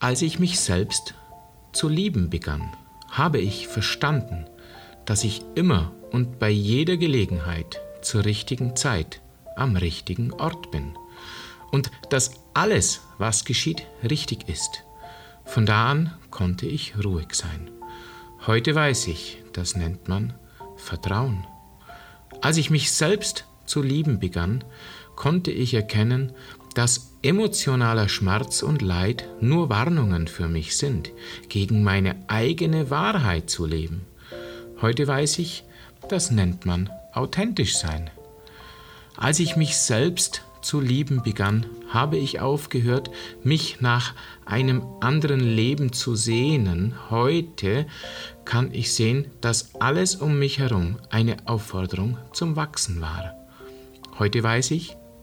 Als ich mich selbst zu lieben begann, habe ich verstanden, dass ich immer und bei jeder Gelegenheit zur richtigen Zeit am richtigen Ort bin und dass alles, was geschieht, richtig ist. Von da an konnte ich ruhig sein. Heute weiß ich, das nennt man Vertrauen. Als ich mich selbst zu lieben begann, konnte ich erkennen, dass emotionaler Schmerz und Leid nur Warnungen für mich sind, gegen meine eigene Wahrheit zu leben. Heute weiß ich, das nennt man authentisch sein. Als ich mich selbst zu lieben begann, habe ich aufgehört, mich nach einem anderen Leben zu sehnen. Heute kann ich sehen, dass alles um mich herum eine Aufforderung zum Wachsen war. Heute weiß ich,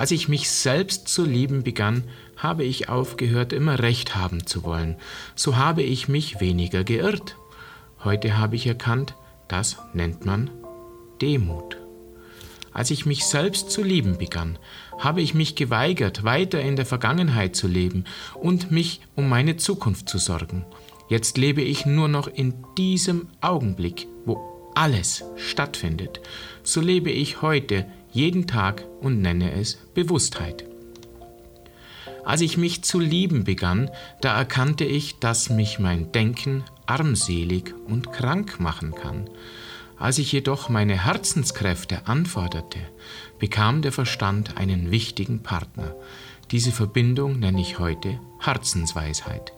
Als ich mich selbst zu lieben begann, habe ich aufgehört, immer recht haben zu wollen. So habe ich mich weniger geirrt. Heute habe ich erkannt, das nennt man Demut. Als ich mich selbst zu lieben begann, habe ich mich geweigert, weiter in der Vergangenheit zu leben und mich um meine Zukunft zu sorgen. Jetzt lebe ich nur noch in diesem Augenblick, wo alles stattfindet. So lebe ich heute jeden Tag und nenne es Bewusstheit. Als ich mich zu lieben begann, da erkannte ich, dass mich mein Denken armselig und krank machen kann. Als ich jedoch meine Herzenskräfte anforderte, bekam der Verstand einen wichtigen Partner. Diese Verbindung nenne ich heute Herzensweisheit.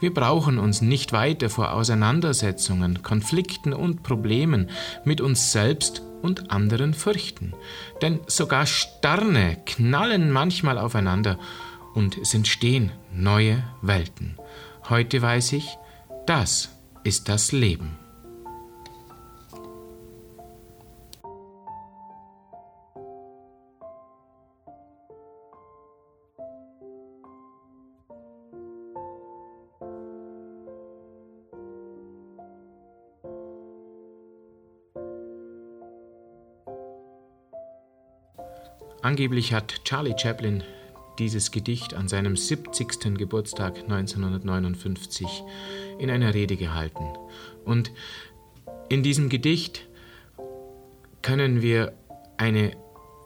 Wir brauchen uns nicht weiter vor Auseinandersetzungen, Konflikten und Problemen mit uns selbst und anderen fürchten. Denn sogar Sterne knallen manchmal aufeinander und es entstehen neue Welten. Heute weiß ich, das ist das Leben. Angeblich hat Charlie Chaplin dieses Gedicht an seinem 70. Geburtstag 1959 in einer Rede gehalten. Und in diesem Gedicht können wir eine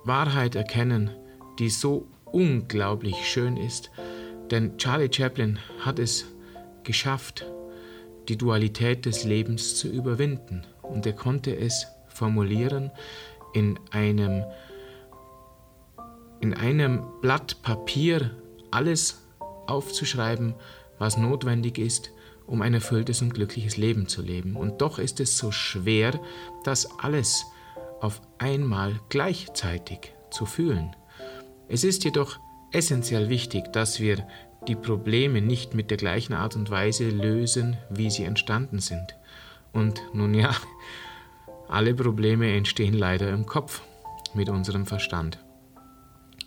Wahrheit erkennen, die so unglaublich schön ist, denn Charlie Chaplin hat es geschafft, die Dualität des Lebens zu überwinden und er konnte es formulieren in einem in einem Blatt Papier alles aufzuschreiben, was notwendig ist, um ein erfülltes und glückliches Leben zu leben. Und doch ist es so schwer, das alles auf einmal gleichzeitig zu fühlen. Es ist jedoch essentiell wichtig, dass wir die Probleme nicht mit der gleichen Art und Weise lösen, wie sie entstanden sind. Und nun ja, alle Probleme entstehen leider im Kopf mit unserem Verstand.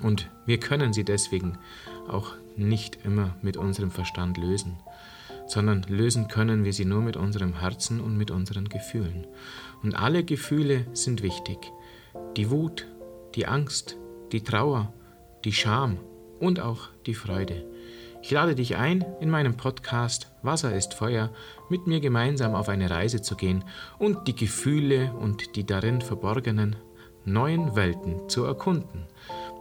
Und wir können sie deswegen auch nicht immer mit unserem Verstand lösen, sondern lösen können wir sie nur mit unserem Herzen und mit unseren Gefühlen. Und alle Gefühle sind wichtig. Die Wut, die Angst, die Trauer, die Scham und auch die Freude. Ich lade dich ein, in meinem Podcast Wasser ist Feuer mit mir gemeinsam auf eine Reise zu gehen und die Gefühle und die darin verborgenen neuen Welten zu erkunden.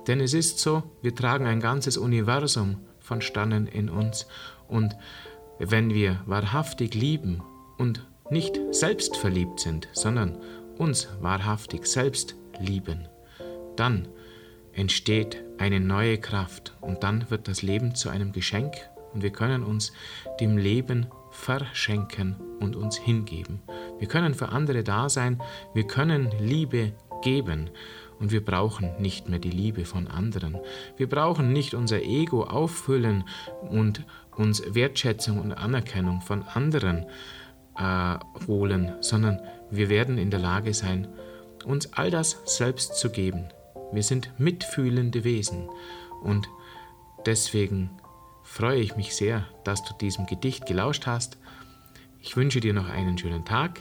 Denn es ist so, wir tragen ein ganzes Universum von Sternen in uns und wenn wir wahrhaftig lieben und nicht selbstverliebt sind, sondern uns wahrhaftig selbst lieben, dann entsteht eine neue Kraft und dann wird das Leben zu einem Geschenk und wir können uns dem Leben verschenken und uns hingeben. Wir können für andere da sein, wir können Liebe geben und wir brauchen nicht mehr die Liebe von anderen. Wir brauchen nicht unser Ego auffüllen und uns Wertschätzung und Anerkennung von anderen äh, holen, sondern wir werden in der Lage sein, uns all das selbst zu geben. Wir sind mitfühlende Wesen und deswegen freue ich mich sehr, dass du diesem Gedicht gelauscht hast. Ich wünsche dir noch einen schönen Tag.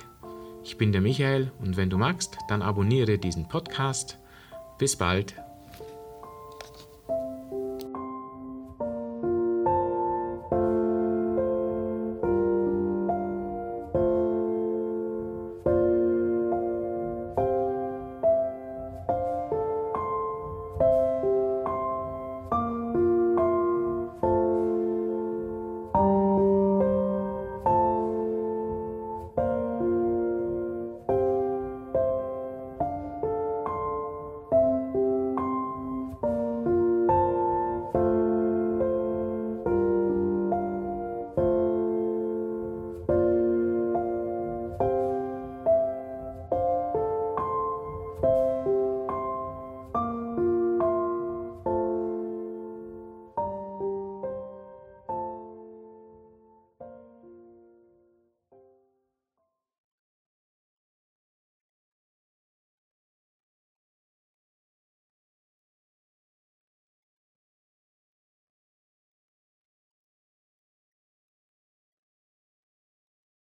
Ich bin der Michael und wenn du magst, dann abonniere diesen Podcast. Bis bald.